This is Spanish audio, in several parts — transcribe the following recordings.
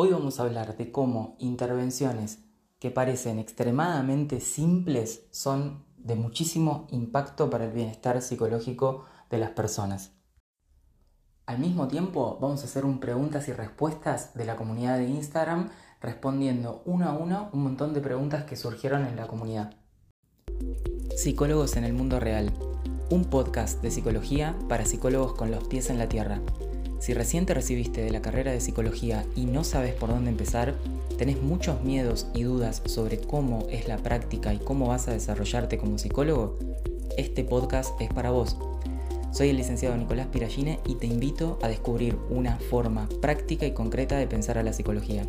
Hoy vamos a hablar de cómo intervenciones que parecen extremadamente simples son de muchísimo impacto para el bienestar psicológico de las personas. Al mismo tiempo vamos a hacer un preguntas y respuestas de la comunidad de Instagram respondiendo uno a uno un montón de preguntas que surgieron en la comunidad. Psicólogos en el mundo real, un podcast de psicología para psicólogos con los pies en la tierra. Si recién te recibiste de la carrera de psicología y no sabes por dónde empezar, tenés muchos miedos y dudas sobre cómo es la práctica y cómo vas a desarrollarte como psicólogo, este podcast es para vos. Soy el licenciado Nicolás Piragine y te invito a descubrir una forma práctica y concreta de pensar a la psicología.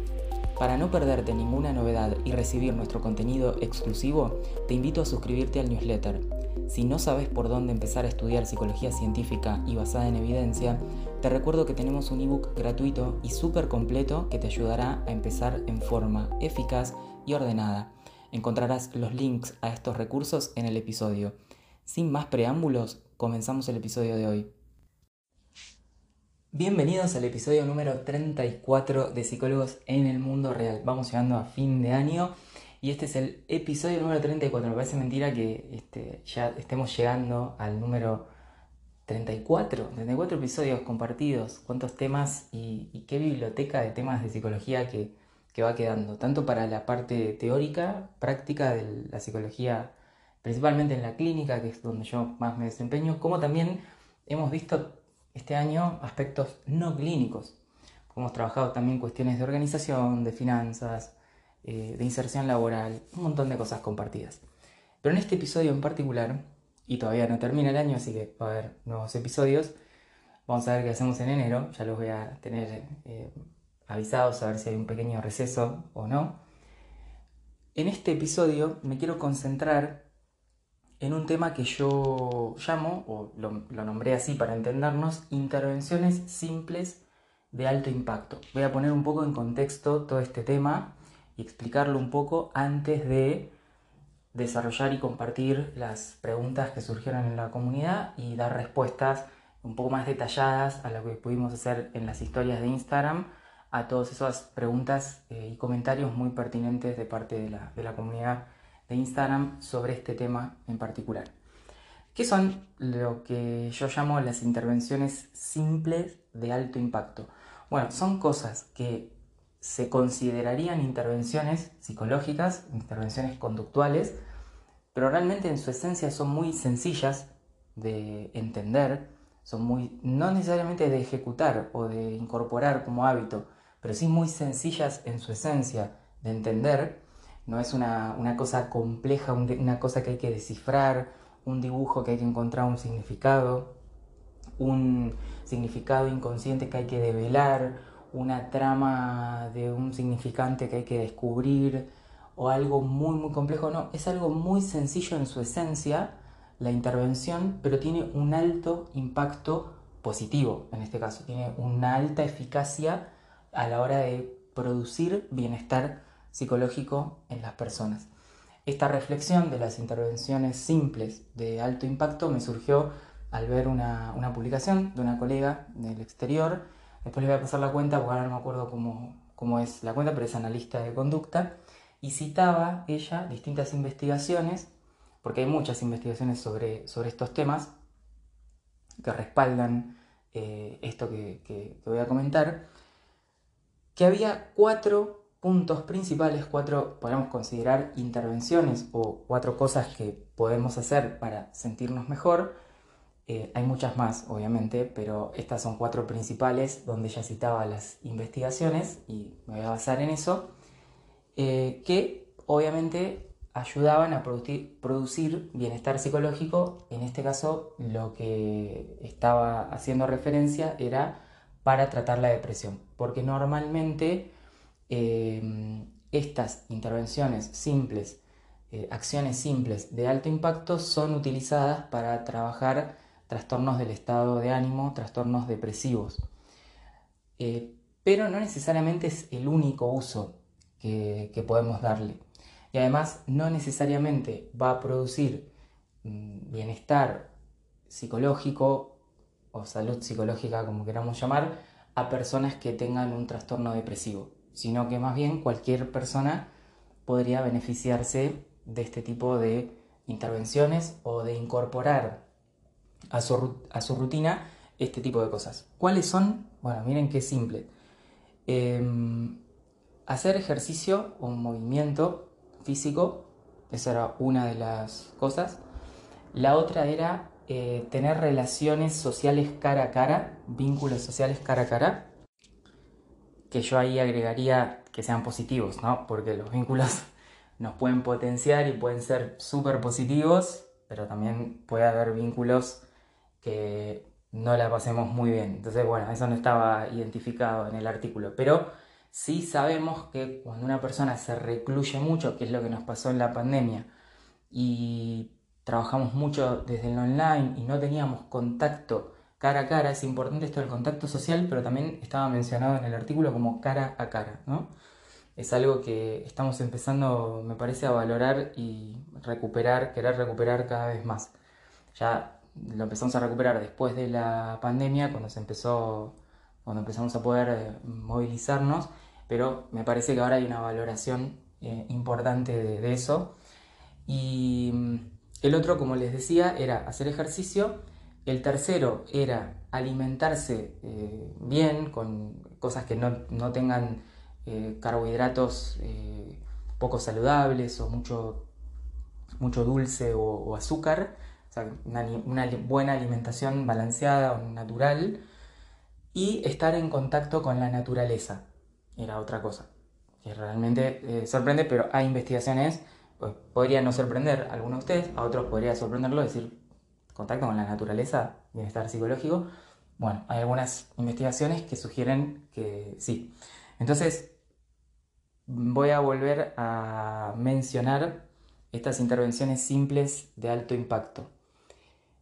Para no perderte ninguna novedad y recibir nuestro contenido exclusivo, te invito a suscribirte al newsletter. Si no sabes por dónde empezar a estudiar psicología científica y basada en evidencia, te recuerdo que tenemos un ebook gratuito y súper completo que te ayudará a empezar en forma eficaz y ordenada. Encontrarás los links a estos recursos en el episodio. Sin más preámbulos, comenzamos el episodio de hoy. Bienvenidos al episodio número 34 de Psicólogos en el Mundo Real. Vamos llegando a fin de año y este es el episodio número 34. Me parece mentira que este, ya estemos llegando al número 34. 34 episodios compartidos. Cuántos temas y, qué biblioteca de temas de psicología que, va quedando. Tanto para la parte teórica, práctica de la psicología, principalmente en la clínica, que es donde yo más me desempeño, como también hemos visto este año aspectos no clínicos. Hemos trabajado también cuestiones de organización, de finanzas, eh, de inserción laboral, un montón de cosas compartidas. Pero en este episodio en particular, y todavía no termina el año, así que va a haber nuevos episodios, vamos a ver qué hacemos en enero, ya los voy a tener eh, avisados a ver si hay un pequeño receso o no. En este episodio me quiero concentrar en un tema que yo llamo, o lo, nombré así para entendernos, intervenciones simples de alto impacto. Voy a poner un poco en contexto todo este tema y explicarlo un poco antes de desarrollar y compartir las preguntas que surgieron en la comunidad y dar respuestas un poco más detalladas a lo que pudimos hacer en las historias de Instagram a todas esas preguntas eh, y comentarios muy pertinentes de parte de la, de la comunidad de Instagram sobre este tema en particular. ¿Qué son lo que yo llamo las intervenciones simples de alto impacto? Bueno, son cosas que se considerarían intervenciones psicológicas, intervenciones conductuales, pero realmente en su esencia son muy sencillas de entender, son muy, no necesariamente de ejecutar o de incorporar como hábito, pero sí muy sencillas en su esencia de entender. No es una, cosa compleja, una cosa que hay que descifrar, un dibujo que hay que encontrar un significado, un significado inconsciente que hay que develar, una trama de un significante que hay que descubrir o algo muy muy complejo, no, es algo muy sencillo en su esencia, la intervención, pero tiene un alto impacto positivo, en este caso, tiene una alta eficacia a la hora de producir bienestar psicológico en las personas. Esta reflexión de las intervenciones simples de alto impacto me surgió al ver una, publicación de una colega del exterior. Después les voy a pasar la cuenta porque ahora no me acuerdo cómo, cómo es la cuenta, pero es analista de conducta. Y citaba ella distintas investigaciones, porque hay muchas investigaciones sobre, sobre estos temas que respaldan eh, esto que, que voy a comentar, que había cuatro puntos principales, cuatro podemos considerar intervenciones o cuatro cosas que podemos hacer para sentirnos mejor. Eh, hay muchas más, obviamente, pero estas son cuatro principales donde ya citaba las investigaciones y me voy a basar en eso, eh, que obviamente ayudaban a producir, bienestar psicológico. En este caso, lo que estaba haciendo referencia era para tratar la depresión, porque normalmente Em, estas intervenciones simples, eh, acciones simples de alto impacto son utilizadas para trabajar trastornos del estado de ánimo, trastornos depresivos. Eh, pero no necesariamente es el único uso que, podemos darle. Y además no necesariamente va a producir mm, bienestar psicológico o salud psicológica, como queramos llamar, a personas que tengan un trastorno depresivo sino que más bien cualquier persona podría beneficiarse de este tipo de intervenciones o de incorporar a su, rutina este tipo de cosas. ¿Cuáles son? Bueno, miren qué simple. Em, hacer ejercicio o movimiento físico, esa era una de las cosas. La otra era eh, tener relaciones sociales cara a cara, vínculos sociales cara a cara, que yo ahí agregaría que sean positivos, ¿no? Porque los vínculos nos pueden potenciar y pueden ser súper positivos, pero también puede haber vínculos que no la pasemos muy bien. Entonces, bueno, eso no estaba identificado en el artículo, pero sí sabemos que cuando una persona se recluye mucho, que es lo que nos pasó en la pandemia, y trabajamos mucho desde el online y no teníamos contacto cara a cara, es importante esto del contacto social, pero también estaba mencionado en el artículo como cara a cara, ¿no? Es algo que estamos empezando, me parece, a valorar y recuperar, querer recuperar cada vez más. Ya lo empezamos a recuperar después de la pandemia, cuando se empezó, cuando empezamos a poder eh, movilizarnos, pero me parece que ahora hay una valoración eh, importante de, eso. Y mm, el otro, como les decía, era hacer ejercicio. El tercero era alimentarse eh, bien, con cosas que no, no tengan carbohidratos poco saludables o mucho, mucho dulce o azúcar una, buena alimentación balanceada o natural y estar en contacto con la naturaleza. Era otra cosa que realmente eh, sorprende, pero hay investigaciones, pues podría no sorprender a algunos de ustedes, a otros podría sorprenderlo, decir, contacto con la naturaleza, bienestar psicológico. Bueno, hay algunas investigaciones que sugieren que sí. Entonces, voy a volver a mencionar estas intervenciones simples de alto impacto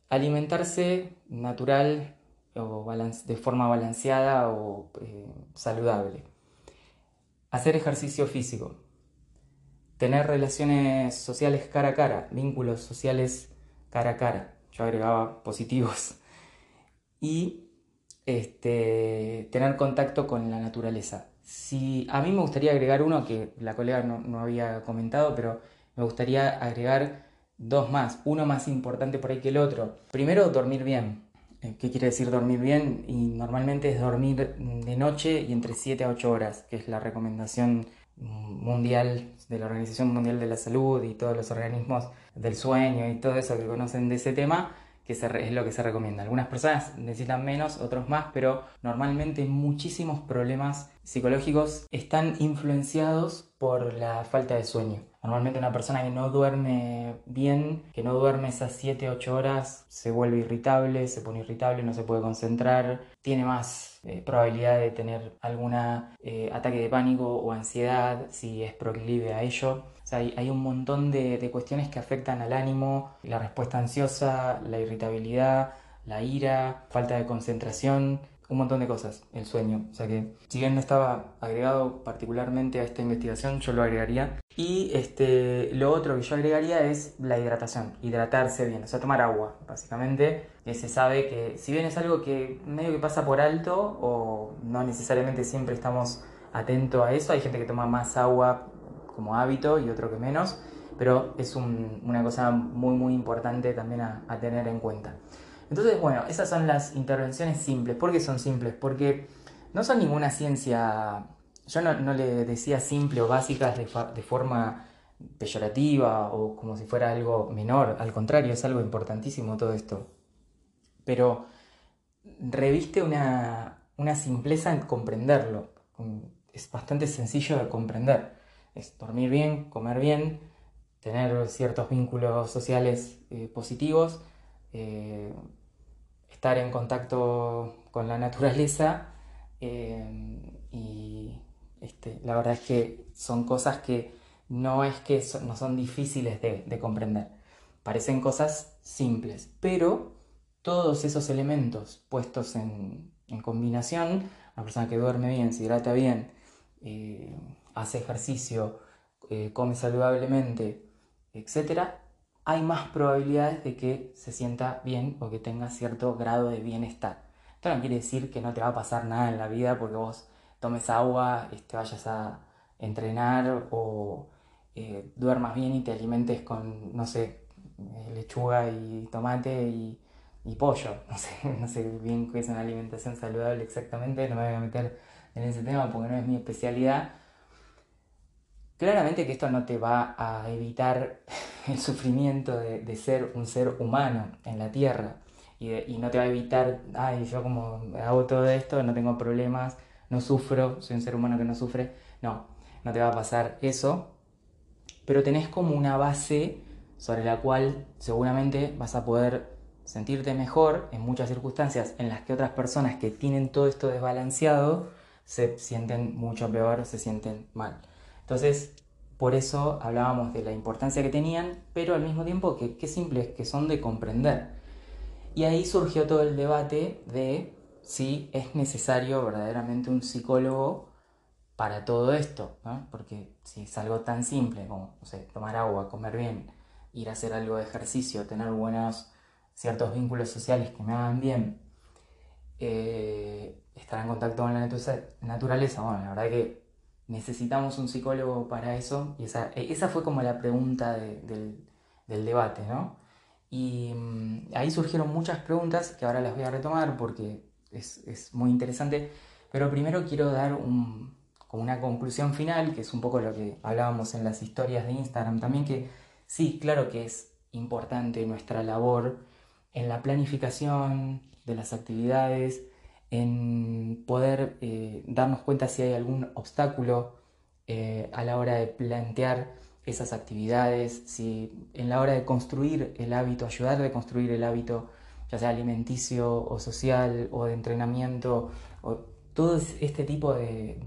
alimentarse natural o de forma balanceada o eh, saludable. Hacer ejercicio físico. Tener relaciones sociales cara a cara, vínculos sociales cara a cara. Yo agregaba positivos. Y este, tener contacto con la naturaleza. Si, a mí me gustaría agregar uno que la colega no, no había comentado, pero me gustaría agregar dos más, uno más importante por ahí que el otro. Primero, dormir bien. Eh, ¿Qué quiere decir dormir bien? Y normalmente es dormir de noche y entre 7 a 8 horas, que es la recomendación mundial de la Organización Mundial de la Salud y todos los organismos del sueño y todo eso que conocen de ese tema, que es lo que se recomienda. Algunas personas necesitan menos, otros más, pero normalmente muchísimos problemas psicológicos están influenciados por la falta de sueño. Normalmente una persona que no duerme bien, que no duerme esas 7, 8 horas, se vuelve irritable, se pone irritable, no se puede concentrar, tiene más eh, probabilidad de tener algún eh, ataque de pánico o ansiedad si es proclive a ello. Hay, un montón de, de cuestiones que afectan al ánimo, la respuesta ansiosa, la irritabilidad, la ira, falta de concentración, un montón de cosas, el sueño. O sea que, si bien no estaba agregado particularmente a esta investigación, yo lo agregaría. Y este, lo otro que yo agregaría es la hidratación, hidratarse bien, o sea, tomar agua, básicamente. Que se sabe que, si bien es algo que medio que pasa por alto, o no necesariamente siempre estamos atentos a eso, hay gente que toma más agua como hábito y otro que menos, pero es una cosa muy, muy importante también a tener en cuenta. Entonces, bueno, esas son las intervenciones simples. ¿Por qué son simples? Porque no son ninguna ciencia, yo no, le decía simple o básicas de, forma peyorativa o como si fuera algo menor, al contrario, es algo importantísimo todo esto. Pero reviste una, una simpleza en comprenderlo, es bastante sencillo de comprender. Es dormir bien, comer bien, tener ciertos vínculos sociales eh, positivos, eh, estar en contacto con la naturaleza eh, y este, la verdad es que son cosas que no es que no son difíciles de, comprender, parecen cosas simples, pero todos esos elementos puestos en, combinación, una persona que duerme bien, se hidrata bien, eh, hace ejercicio, come saludablemente, etc., hay más probabilidades de que se sienta bien o que tenga cierto grado de bienestar. Esto no quiere decir que no te va a pasar nada en la vida porque vos tomes agua, este, vayas a entrenar o eh, duermas bien y te alimentes con, no sé, eh, lechuga y tomate y, pollo. No sé, no sé bien qué es una alimentación saludable exactamente, no me voy a meter en ese tema porque no es mi especialidad. Claramente que esto no te va a evitar el sufrimiento de, ser un ser humano en la Tierra y, y, no te va a evitar, ay, yo como hago todo esto, no tengo problemas, no sufro, soy un ser humano que no sufre. No, no te va a pasar eso, pero tenés como una base sobre la cual seguramente vas a poder sentirte mejor en muchas circunstancias en las que otras personas que tienen todo esto desbalanceado se sienten mucho peor, se sienten mal. Entonces, por eso hablábamos de la importancia que tenían, pero al mismo tiempo que qué simples que son de comprender. Y ahí surgió todo el debate de si es necesario verdaderamente un psicólogo para todo esto, ¿no? porque si es algo tan simple como tomar agua, comer bien, ir a hacer algo de ejercicio, tener buenos ciertos vínculos sociales que me hagan bien, eh, estar en contacto con la naturaleza, bueno, la verdad que necesitamos un psicólogo para eso, y esa, e, esa fue como la pregunta del, debate, ¿no? Y mm, ahí surgieron muchas preguntas que ahora las voy a retomar porque es, es muy interesante, pero primero quiero dar un, como una conclusión final, que es un poco lo que hablábamos en las historias de Instagram también, que sí, claro que es importante nuestra labor en la planificación de las actividades, en poder eh, darnos cuenta si hay algún obstáculo eh, a la hora de plantear esas actividades, si en la hora de construir el hábito, ayudar a construir el hábito, ya sea alimenticio o social o de entrenamiento, o todo este tipo de,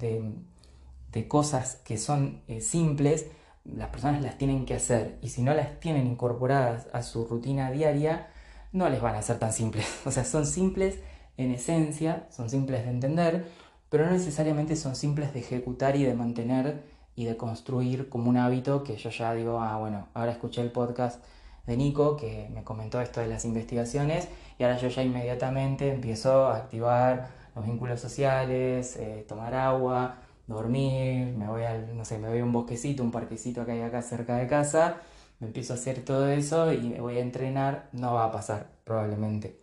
de, cosas que son eh, simples, las personas las tienen que hacer y si no las tienen incorporadas a su rutina diaria, no les van a ser tan simples. O sea, son simples en esencia, son simples de entender, pero no necesariamente son simples de ejecutar y de mantener y de construir como un hábito que yo ya digo, ah, bueno, ahora escuché el podcast de Nico que me comentó esto de las investigaciones y ahora yo ya inmediatamente empiezo a activar los vínculos sociales, eh, tomar agua, dormir, me voy al, no sé, me voy a un bosquecito, un parquecito que hay acá cerca de casa, me empiezo a hacer todo eso y me voy a entrenar, no va a pasar probablemente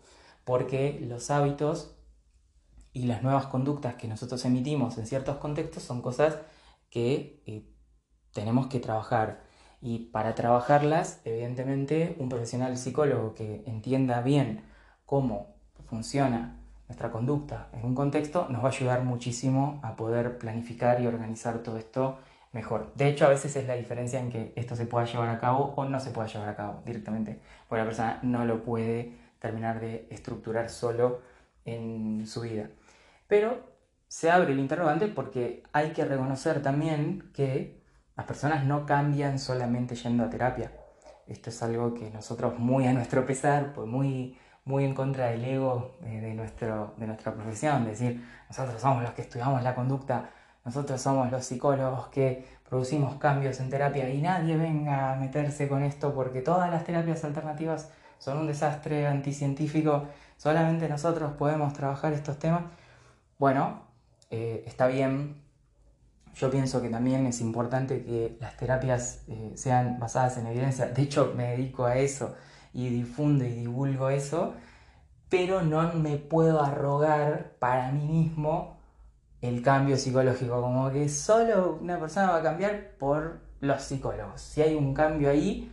porque los hábitos y las nuevas conductas que nosotros emitimos en ciertos contextos son cosas que eh, tenemos que trabajar. Y para trabajarlas, evidentemente, un profesional psicólogo que entienda bien cómo funciona nuestra conducta en un contexto nos va a ayudar muchísimo a poder planificar y organizar todo esto mejor. De hecho, a veces es la diferencia en que esto se pueda llevar a cabo o no se pueda llevar a cabo directamente, porque la persona no lo puede terminar de estructurar solo en su vida. Pero se abre el interrogante porque hay que reconocer también que las personas no cambian solamente yendo a terapia. Esto es algo que nosotros muy a nuestro pesar, pues muy, muy en contra del ego eh, de, nuestro, de nuestra profesión, es decir, nosotros somos los que estudiamos la conducta, nosotros somos los psicólogos que producimos cambios en terapia y nadie venga a meterse con esto porque todas las terapias alternativas son un desastre anticientífico, solamente nosotros podemos trabajar estos temas. Bueno, eh, está bien. Yo pienso que también es importante que las terapias eh, sean basadas en evidencia. De hecho, me dedico a eso y difundo y divulgo eso, pero no me puedo arrogar para mí mismo el cambio psicológico, como que solo una persona va a cambiar por los psicólogos. Si hay un cambio ahí,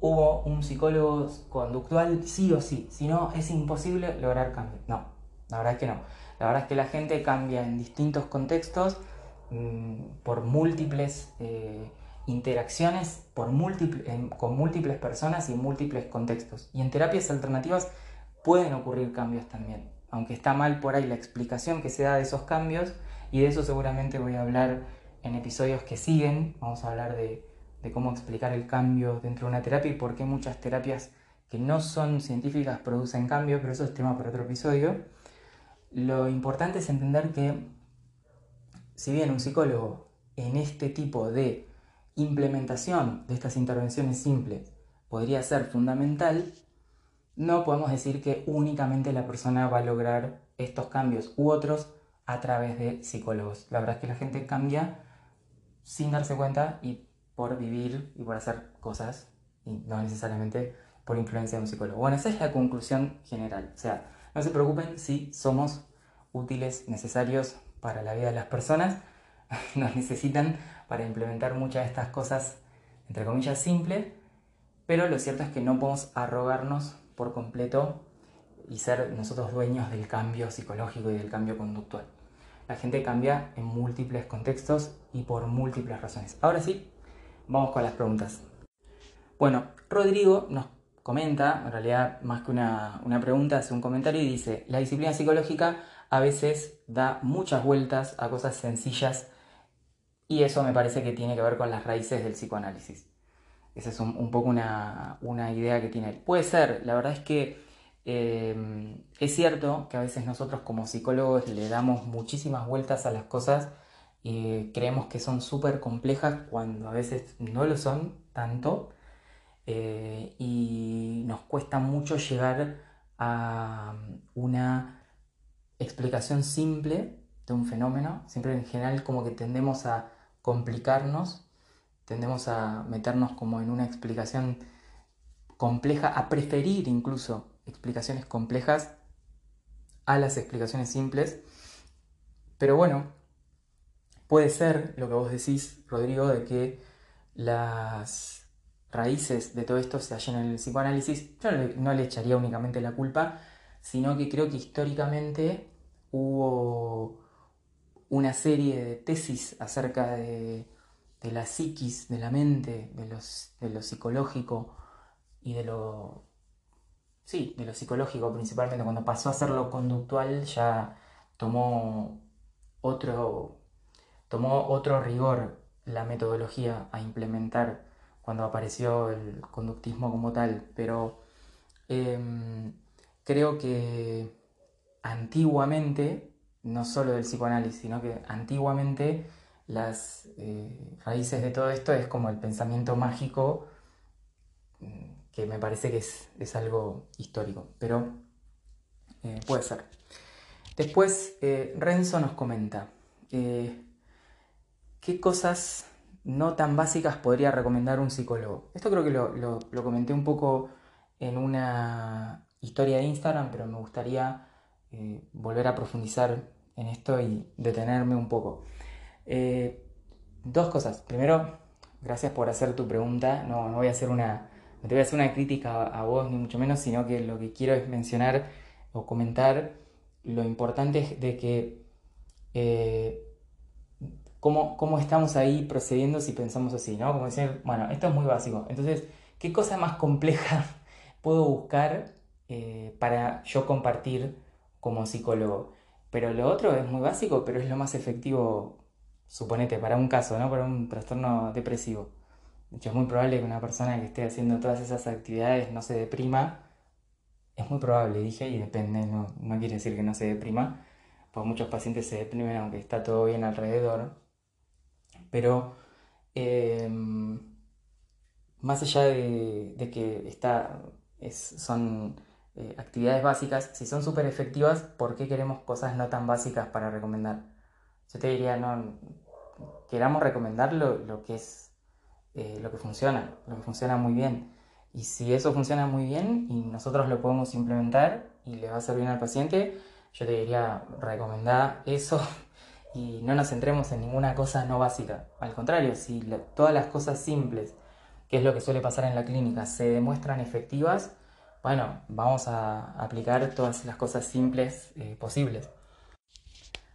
hubo un psicólogo conductual sí o sí, si no es imposible lograr cambio. No, la verdad es que no. La verdad es que la gente cambia en distintos contextos mm, por múltiples eh, interacciones por con múltiples personas y múltiples contextos. Y en terapias alternativas pueden ocurrir cambios también, aunque está mal por ahí la explicación que se da de esos cambios y de eso seguramente voy a hablar en episodios que siguen. Vamos a hablar de de cómo explicar el cambio dentro de una terapia y por qué muchas terapias que no son científicas producen cambio, pero eso es tema para otro episodio. Lo importante es entender que si bien un psicólogo en este tipo de implementación de estas intervenciones simples podría ser fundamental, no podemos decir que únicamente la persona va a lograr estos cambios u otros a través de psicólogos. La verdad es que la gente cambia sin darse cuenta y por vivir y por hacer cosas y no necesariamente por influencia de un psicólogo. Bueno, esa es la conclusión general. O sea, no se preocupen si somos útiles, necesarios para la vida de las personas. Nos necesitan para implementar muchas de estas cosas, entre comillas, simples. Pero lo cierto es que no podemos arrogarnos por completo y ser nosotros dueños del cambio psicológico y del cambio conductual. La gente cambia en múltiples contextos y por múltiples razones. Ahora sí, vamos con las preguntas. Bueno, Rodrigo nos comenta, en realidad más que una, pregunta, hace un comentario y dice, la disciplina psicológica a veces da muchas vueltas a cosas sencillas y eso me parece que tiene que ver con las raíces del psicoanálisis. Esa es un, poco una, una, idea que tiene Puede ser, la verdad es que Em, es cierto que a veces nosotros como psicólogos le damos muchísimas vueltas a las cosas y creemos que son súper complejas cuando a veces no lo son tanto eh, y nos cuesta mucho llegar a una explicación simple de un fenómeno. Siempre en general como que tendemos a complicarnos, tendemos a meternos como en una explicación compleja, a preferir incluso explicaciones complejas a las explicaciones simples. Pero bueno, puede ser lo que vos decís, Rodrigo, de que las raíces de todo esto se hallen en el psicoanálisis. Yo no le echaría únicamente la culpa, sino que creo que históricamente hubo una serie de tesis acerca de, la psiquis, de la mente, de, los, de lo psicológico y de lo sí, de lo psicológico principalmente, cuando pasó a ser lo conductual ya tomó otro, tomó otro rigor la metodología a implementar cuando apareció el conductismo como tal, pero em, creo que antiguamente, no solo del psicoanálisis, sino que antiguamente las eh, raíces de todo esto es como el pensamiento mágico mm, que me parece que es, algo histórico, pero eh, puede ser. Después, eh, Renzo nos comenta, ¿qué cosas no tan básicas podría recomendar un psicólogo? Esto creo que lo, comenté un poco en una historia de Instagram, pero me gustaría volver a profundizar en esto y detenerme un poco. dos cosas. Primero, gracias por hacer tu pregunta. no voy a hacer una, no te voy a hacer una crítica a, vos, ni mucho menos, sino que lo que quiero es mencionar o comentar lo importante de que eh, cómo, estamos ahí procediendo si pensamos así, ¿no? Como decir, bueno, esto es muy básico. Entonces, ¿qué cosa más compleja puedo buscar eh, para yo compartir como psicólogo? Pero lo otro es muy básico, pero es lo más efectivo, suponete, para un caso, ¿no? Para un trastorno depresivo. De es muy probable que una persona que esté haciendo todas esas actividades no se deprima. Es muy probable, dije, y depende, no, quiere decir que no se deprima, pues muchos pacientes se deprimen aunque está todo bien alrededor. Pero em, más allá de, que está, son eh, actividades básicas, si son súper efectivas, ¿por qué queremos cosas no tan básicas para recomendar? Yo te diría, no, queramos recomendar lo que es eh, lo que funciona, lo que funciona muy bien. Y si eso funciona muy bien y nosotros lo podemos implementar y le va a servir al paciente, yo te diría recomendar eso y no nos centremos en ninguna cosa no básica. Al contrario, si todas las cosas simples, que es lo que suele pasar en la clínica, se demuestran efectivas, bueno, vamos a aplicar todas las cosas simples eh, posibles.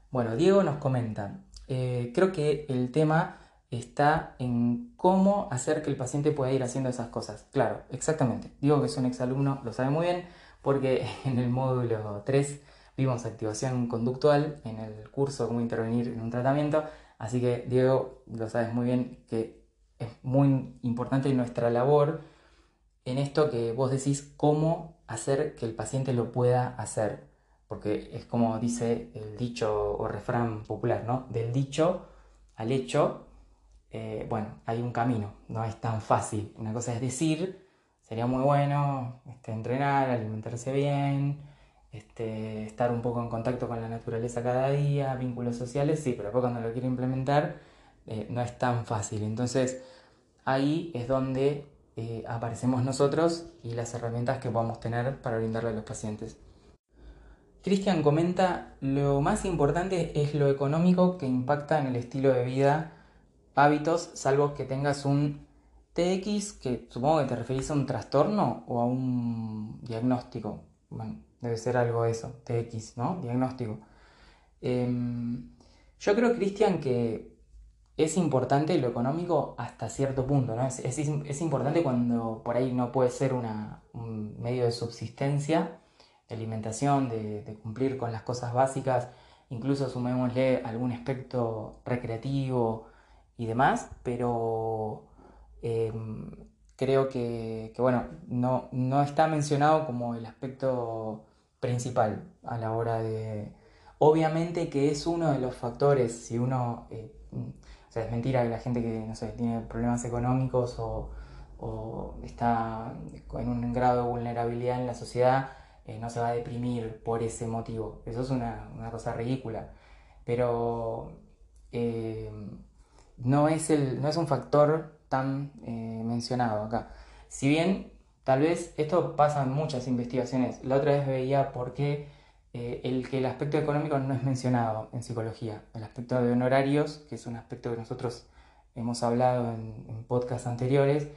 Bueno, Diego nos comenta, eh, creo que el tema está en cómo hacer que el paciente pueda ir haciendo esas cosas. Claro, exactamente. Digo que es un exalumno, lo sabe muy bien, porque en el módulo 3 vimos activación conductual en el curso cómo intervenir en un tratamiento, así que Diego lo sabes muy bien que es muy importante nuestra labor en esto que vos decís cómo hacer que el paciente lo pueda hacer, porque es como dice el dicho o refrán popular, ¿no? Del dicho al hecho eh, bueno, hay un camino, no es tan fácil. Una cosa es decir, sería muy bueno este, entrenar, alimentarse bien, este, estar un poco en contacto con la naturaleza cada día, vínculos sociales, sí, pero cuando lo quiere implementar eh, no es tan fácil. Entonces ahí es donde eh, aparecemos nosotros y las herramientas que podamos tener para brindarle a los pacientes. Cristian comenta, lo más importante es lo económico que impacta en el estilo de vida, hábitos, salvo que tengas un TX, que supongo que te referís a un trastorno o a un diagnóstico. Bueno, debe ser algo eso, TX, ¿no? Diagnóstico. Em, yo creo, Cristian, que es importante lo económico hasta cierto punto, ¿no? Es, importante cuando por ahí no puede ser un medio de subsistencia, de alimentación, de, cumplir con las cosas básicas, incluso sumémosle algún aspecto recreativo y demás, pero em, creo que, bueno, no, no está mencionado como el aspecto principal a la hora de... Obviamente que es uno de los factores, si uno... Eh, o sea, es mentira que la gente que, no sé, tiene problemas económicos o, está en un grado de vulnerabilidad en la sociedad, eh, no se va a deprimir por ese motivo. Eso es una, cosa ridícula. Pero eh, no, es el, no es un factor tan mencionado acá. Si bien Tal vez esto pasa en muchas investigaciones. La otra vez veía por qué eh, el que el aspecto económico no es mencionado en psicología. El aspecto de honorarios, que es un aspecto que nosotros hemos hablado en, podcasts anteriores,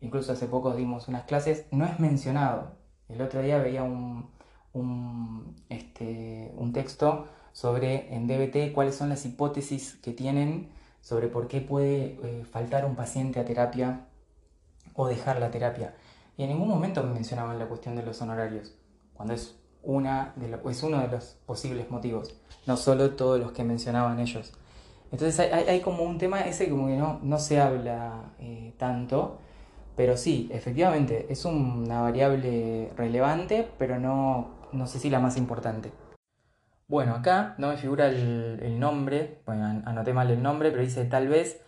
incluso hace poco dimos unas clases, no es mencionado. El otro día veía un, este, un texto sobre en DBT cuáles son las hipótesis que tienen sobre por qué puede eh, faltar un paciente a terapia o dejar la terapia. Y en ningún momento mencionaban la cuestión de los honorarios, cuando es, una es uno de los posibles motivos, no solo todos los que mencionaban ellos. Entonces hay, como un tema ese como que no, no se habla eh, tanto, pero sí, efectivamente, es una variable relevante, pero no, no sé si la más importante. Bueno, acá no me figura el, el nombre, bueno, anoté mal el nombre, pero dice tal vez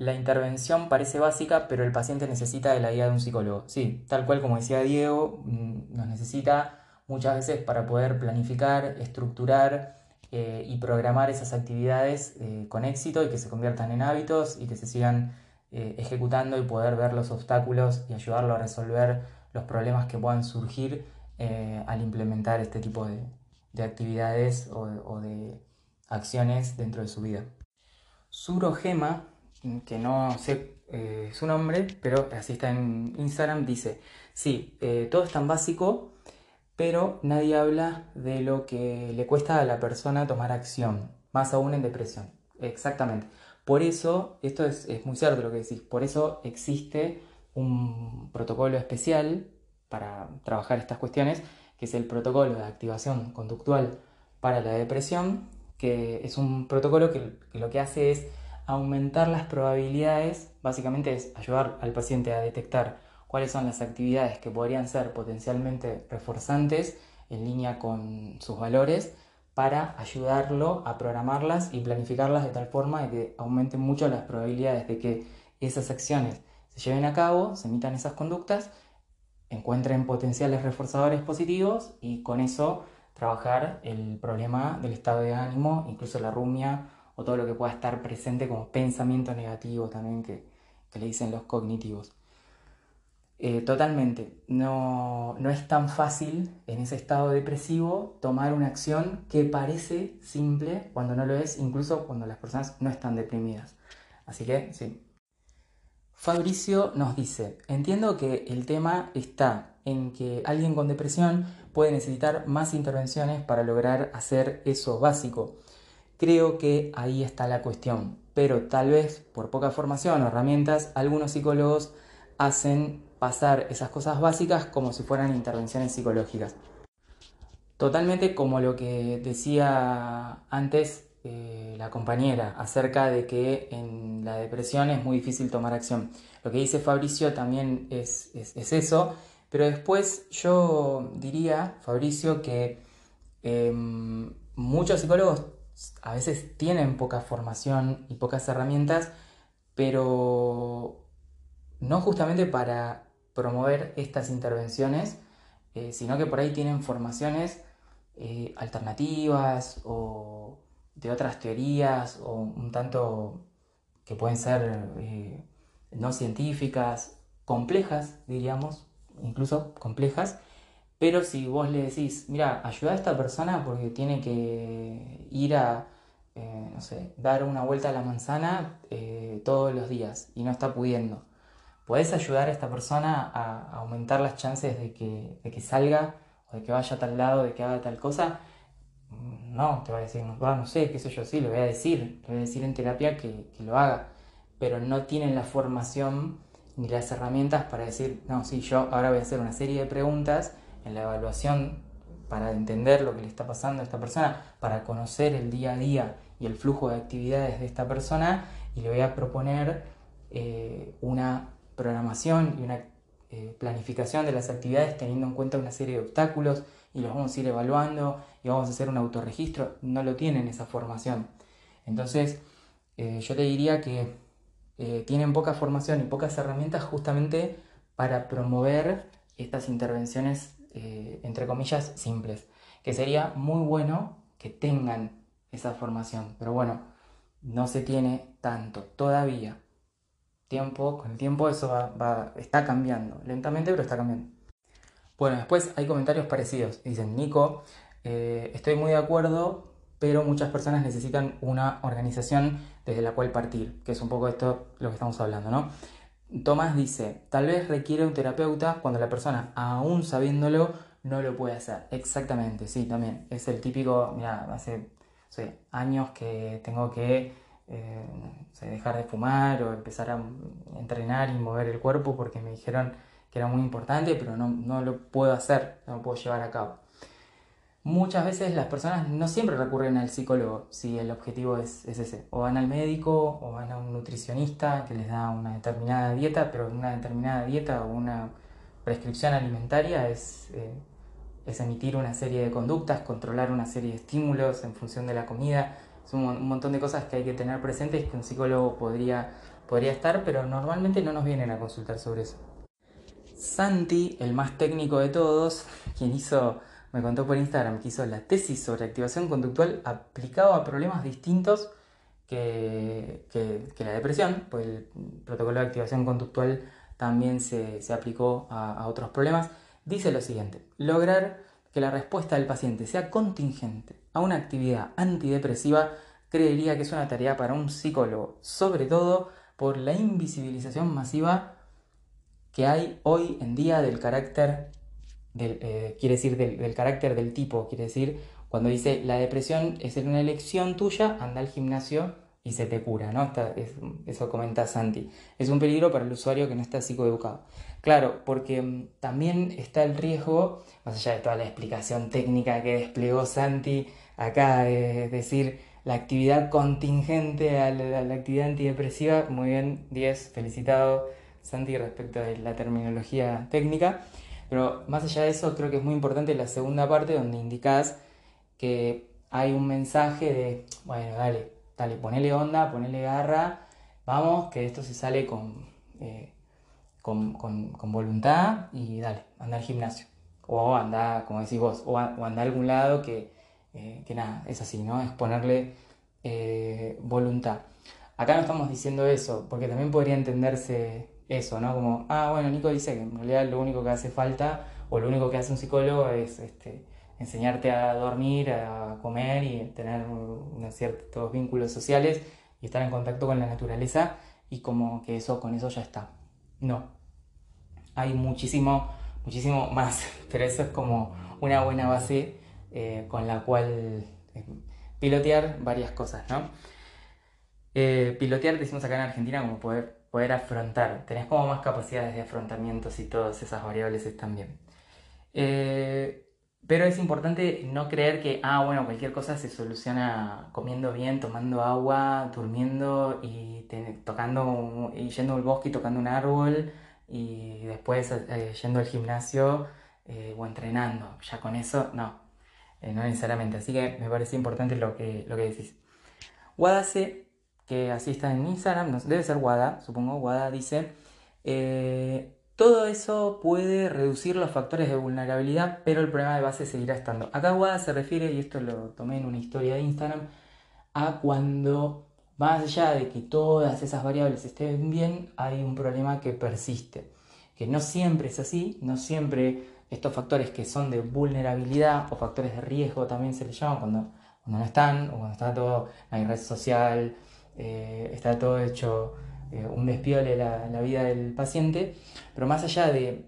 la intervención parece básica, pero el paciente necesita de la guía de un psicólogo. Sí, tal cual como decía Diego, mm, nos necesita muchas veces para poder planificar, estructurar eh, y programar esas actividades eh, con éxito y que se conviertan en hábitos y que se sigan eh, ejecutando y poder ver los obstáculos y ayudarlo a resolver los problemas que puedan surgir al implementar este tipo de, actividades o, o, de acciones dentro de su vida. Surogema que no sé eh, su nombre, pero así está en Instagram, dice, sí, eh, todo es tan básico, pero nadie habla de lo que le cuesta a la persona tomar acción, más aún en depresión. Exactamente. Por eso, esto es, es muy cierto lo que decís, por eso existe un protocolo especial para trabajar estas cuestiones, que es el protocolo de activación conductual para la depresión, que es un protocolo que, que lo que hace es aumentar las probabilidades, básicamente es ayudar al paciente a detectar cuáles son las actividades que podrían ser potencialmente reforzantes en línea con sus valores para ayudarlo a programarlas y planificarlas de tal forma de que aumenten mucho las probabilidades de que esas acciones se lleven a cabo, se emitan esas conductas, encuentren potenciales reforzadores positivos y con eso trabajar el problema del estado de ánimo, incluso la rumia o todo lo que pueda estar presente como pensamiento negativo también que, le dicen los cognitivos. Eh, totalmente, no, no, es tan fácil en ese estado depresivo tomar una acción que parece simple cuando no lo es, incluso cuando las personas no están deprimidas. Así que sí. Fabricio nos dice, entiendo que el tema está en que alguien con depresión puede necesitar más intervenciones para lograr hacer eso básico. Creo que ahí está la cuestión, pero tal vez por poca formación o herramientas, algunos psicólogos hacen pasar esas cosas básicas como si fueran intervenciones psicológicas. Totalmente como lo que decía antes eh, la compañera acerca de que en la depresión es muy difícil tomar acción. Lo que dice Fabricio también es, eso, pero después yo diría, Fabricio, que em, muchos psicólogos a veces tienen poca formación y pocas herramientas, pero no justamente para promover estas intervenciones, eh, sino que por ahí tienen formaciones eh, alternativas o de otras teorías o un tanto que pueden ser eh, no científicas, complejas, diríamos, incluso complejas, pero si vos le decís, mira, ayuda a esta persona porque tiene que ir a, eh, no sé, dar una vuelta a la manzana todos los días y no está pudiendo, ¿podés ayudar a esta persona a aumentar las chances de que, de que salga de que vaya a tal lado, de que haga tal cosa, no, te va a decir, no, no sé, qué sé yo, sí, le voy a decir, le voy a decir en terapia que, lo haga, pero no tienen la formación ni las herramientas para decir, no, sí, yo ahora voy a hacer una serie de preguntas en la evaluación para entender lo que le está pasando a esta persona, para conocer el día a día y el flujo de actividades de esta persona y le voy a proponer eh, una programación y una eh, planificación de las actividades teniendo en cuenta una serie de obstáculos y los vamos a ir evaluando y vamos a hacer un autorregistro. No lo tienen esa formación. Entonces, eh, yo le diría que tienen poca formación y pocas herramientas justamente para promover estas intervenciones, entre comillas, simples. Que sería muy bueno que tengan esa formación. Pero bueno, no se tiene tanto todavía tiempo, con el tiempo eso va, está cambiando, lentamente pero está cambiando. Bueno, después hay comentarios parecidos. Dicen, Nico, eh, estoy muy de acuerdo, pero muchas personas necesitan una organización desde la cual partir, que es un poco esto lo que estamos hablando, ¿no? Tomás dice, tal vez requiere un terapeuta cuando la persona, aún sabiéndolo, no lo puede hacer. Exactamente, sí, también. Es el típico, mira, hace años que tengo que eh, dejar de fumar o empezar a entrenar y mover el cuerpo porque me dijeron que era muy importante, pero no, no lo puedo hacer, no lo puedo llevar a cabo. Muchas veces las personas no siempre recurren al psicólogo si el objetivo es, ese. O van al médico o van a un nutricionista que les da una determinada dieta, pero una determinada dieta o una prescripción alimentaria es, eh, es emitir una serie de conductas, controlar una serie de estímulos en función de la comida, un, montón de cosas que hay que tener presentes que un psicólogo podría, podría estar, pero normalmente no nos vienen a consultar sobre eso. Santi, el más técnico de todos, quien hizo, me contó por Instagram que hizo la tesis sobre activación conductual aplicado a problemas distintos que, la depresión, pues el protocolo de activación conductual también se, aplicó a, a otros problemas, dice lo siguiente, lograr que la respuesta del paciente sea contingente a una actividad antidepresiva creería que es una tarea para un psicólogo, sobre todo por la invisibilización masiva que hay hoy en día del carácter, eh, quiere decir del, carácter del tipo, quiere decir cuando dice la depresión es una elección tuya, anda al gimnasio y se te cura, ¿no? eso comenta Santi. Es un peligro para el usuario que no está psicoeducado. Claro, porque mm, también está el riesgo, más allá de toda la explicación técnica que desplegó Santi acá, es decir, la actividad contingente a la, actividad antidepresiva, muy bien, 10, felicitado Santi respecto de la terminología técnica. Pero más allá de eso, creo que es muy importante la segunda parte donde indicás que hay un mensaje de, bueno, dale, dale, ponele onda, ponele garra, vamos, que esto se sale con, eh, con, voluntad y dale, anda al gimnasio. O anda, como decís vos, o, anda a algún lado que, eh, que nada, es así, ¿no? Es ponerle eh, voluntad. Acá no estamos diciendo eso, porque también podría entenderse eso, ¿no? Como, ah, bueno, Nico dice que en realidad lo único que hace falta, o lo único que hace un psicólogo es este, enseñarte a dormir, a comer y tener ciertos vínculos sociales y estar en contacto con la naturaleza y como que eso con eso ya está. No. Hay muchísimo, muchísimo más, pero eso es como una buena base eh, con la cual eh, pilotear varias cosas, ¿no? Eh, pilotear decimos acá en Argentina como poder, poder afrontar, tenés como más capacidades de afrontamientos y todas esas variables están bien. pero es importante no creer que, ah, bueno, cualquier cosa se soluciona comiendo bien, tomando agua, durmiendo y tocando, y yendo al bosque y tocando un árbol y después yendo al gimnasio o entrenando. Ya con eso, no. Eh, no necesariamente. Así que me parece importante lo que, lo que decís. Wadace, que así está en Instagram, debe ser Wada, supongo, Wada dice, eh, Todo eso puede reducir los factores de vulnerabilidad, pero el problema de base seguirá estando. Acá WADA se refiere, y esto lo tomé en una historia de Instagram, a cuando más allá de que todas esas variables estén bien, hay un problema que persiste. Que no siempre es así, no siempre estos factores que son de vulnerabilidad o factores de riesgo también se les llaman cuando, no están, o cuando está todo, hay red social, eh, está todo hecho eh, un despiole la, la vida del paciente, pero más allá de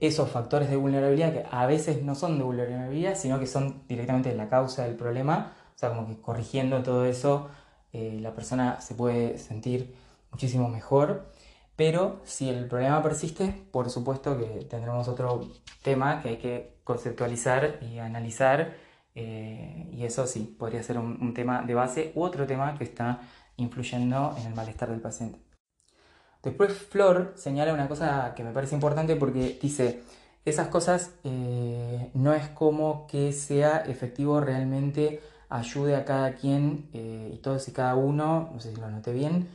esos factores de vulnerabilidad que a veces no son de vulnerabilidad, sino que son directamente la causa del problema, o sea, como que corrigiendo todo eso, eh, la persona se puede sentir muchísimo mejor. Pero si el problema persiste, por supuesto que tendremos otro tema que hay que conceptualizar y analizar. Eh, y eso sí, podría ser un, tema de base u otro tema que está influyendo en el malestar del paciente. Después Flor señala una cosa que me parece importante porque dice, esas cosas eh, no es como que sea efectivo realmente ayude a cada quien eh, y todos y cada uno, no sé si lo noté bien,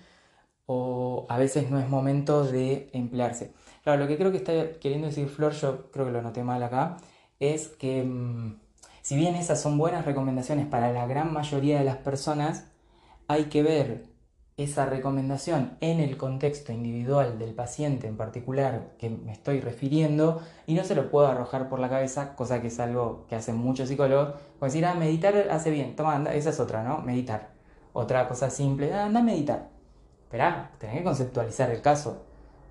o a veces no es momento de emplearse. Claro, lo que creo que está queriendo decir Flor, yo creo que lo noté mal acá, es que mm, si bien esas son buenas recomendaciones para la gran mayoría de las personas, hay que ver esa recomendación en el contexto individual del paciente en particular que me estoy refiriendo y no se lo puedo arrojar por la cabeza, cosa que es algo que hacen muchos psicólogos, como decir, ah, meditar hace bien, toma, anda, esa es otra, ¿no? Meditar. Otra cosa simple, ah, anda a meditar. Esperá, tenés que conceptualizar el caso.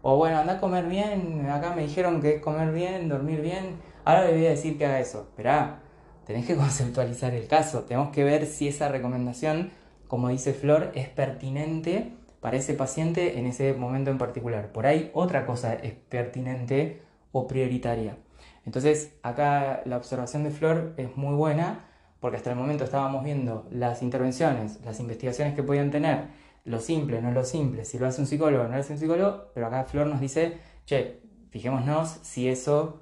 O bueno, anda a comer bien, acá me dijeron que es comer bien, dormir bien, ahora le voy a decir que haga eso. Esperá, tenés que conceptualizar el caso, tenemos que ver si esa recomendación como dice Flor, es pertinente para ese paciente en ese momento en particular. Por ahí otra cosa es pertinente o prioritaria. Entonces acá la observación de Flor es muy buena porque hasta el momento estábamos viendo las intervenciones, las investigaciones que podían tener, lo simple, no lo simple, si lo hace un psicólogo, no lo hace un psicólogo, pero acá Flor nos dice, che, fijémonos si eso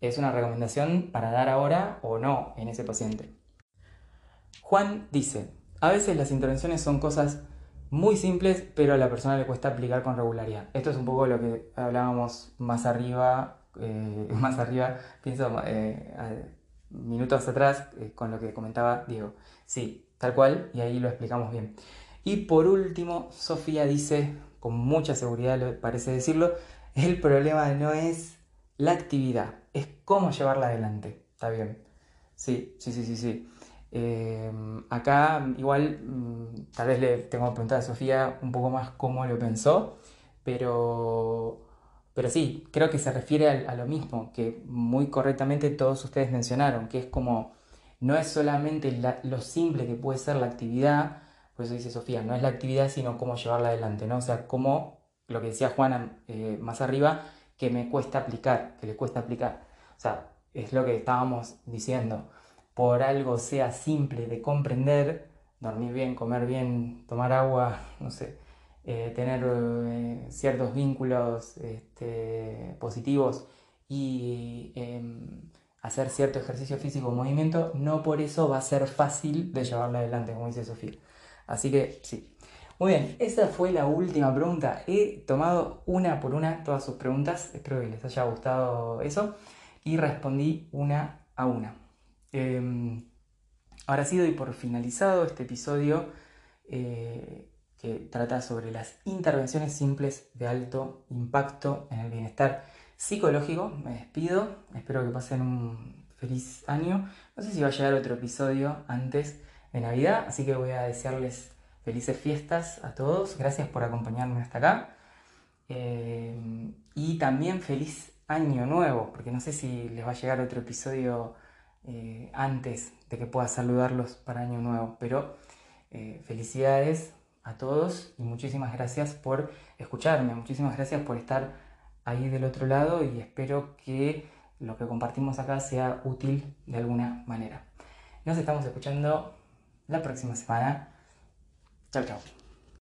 es una recomendación para dar ahora o no en ese paciente. Juan dice, a veces las intervenciones son cosas muy simples, pero a la persona le cuesta aplicar con regularidad. Esto es un poco lo que hablábamos más arriba, eh, más arriba, pienso, eh, minutos atrás, eh, con lo que comentaba Diego. Sí, tal cual, y ahí lo explicamos bien. Y por último, Sofía dice, con mucha seguridad parece decirlo, el problema no es la actividad, es cómo llevarla adelante. ¿Está bien? Sí, sí, sí, sí, sí. Em, acá igual mm, tal vez le tengo que preguntar a Sofía un poco más cómo lo pensó, pero, pero sí, creo que se refiere a, lo mismo que muy correctamente todos ustedes mencionaron, que es como no es solamente lo simple que puede ser la actividad, por eso dice Sofía, no es la actividad sino cómo llevarla adelante, ¿no? O sea, cómo, lo que decía Juana eh, más arriba, que me cuesta aplicar, que le cuesta aplicar. O sea, es lo que estábamos diciendo por algo sea simple de comprender, dormir bien, comer bien, tomar agua, no sé, eh, tener eh, ciertos vínculos este, positivos y em, hacer cierto ejercicio físico o movimiento, no por eso va a ser fácil de llevarlo adelante, como dice Sofía. Así que sí. Muy bien, esa fue la última pregunta. He tomado una por una todas sus preguntas, espero que les haya gustado eso, y respondí una a una. Eh, ahora sí doy por finalizado este episodio eh, que trata sobre las intervenciones simples de alto impacto en el bienestar psicológico. Me despido, espero que pasen un feliz año. No sé si va a llegar otro episodio antes de Navidad, así que voy a desearles felices fiestas a todos. Gracias por acompañarme hasta acá. Eh, y también feliz año nuevo, porque no sé si les va a llegar otro episodio eh, antes de que pueda saludarlos para Año Nuevo. Pero eh, felicidades a todos y muchísimas gracias por escucharme, muchísimas gracias por estar ahí del otro lado y espero que lo que compartimos acá sea útil de alguna manera. Nos estamos escuchando la próxima semana. Chao.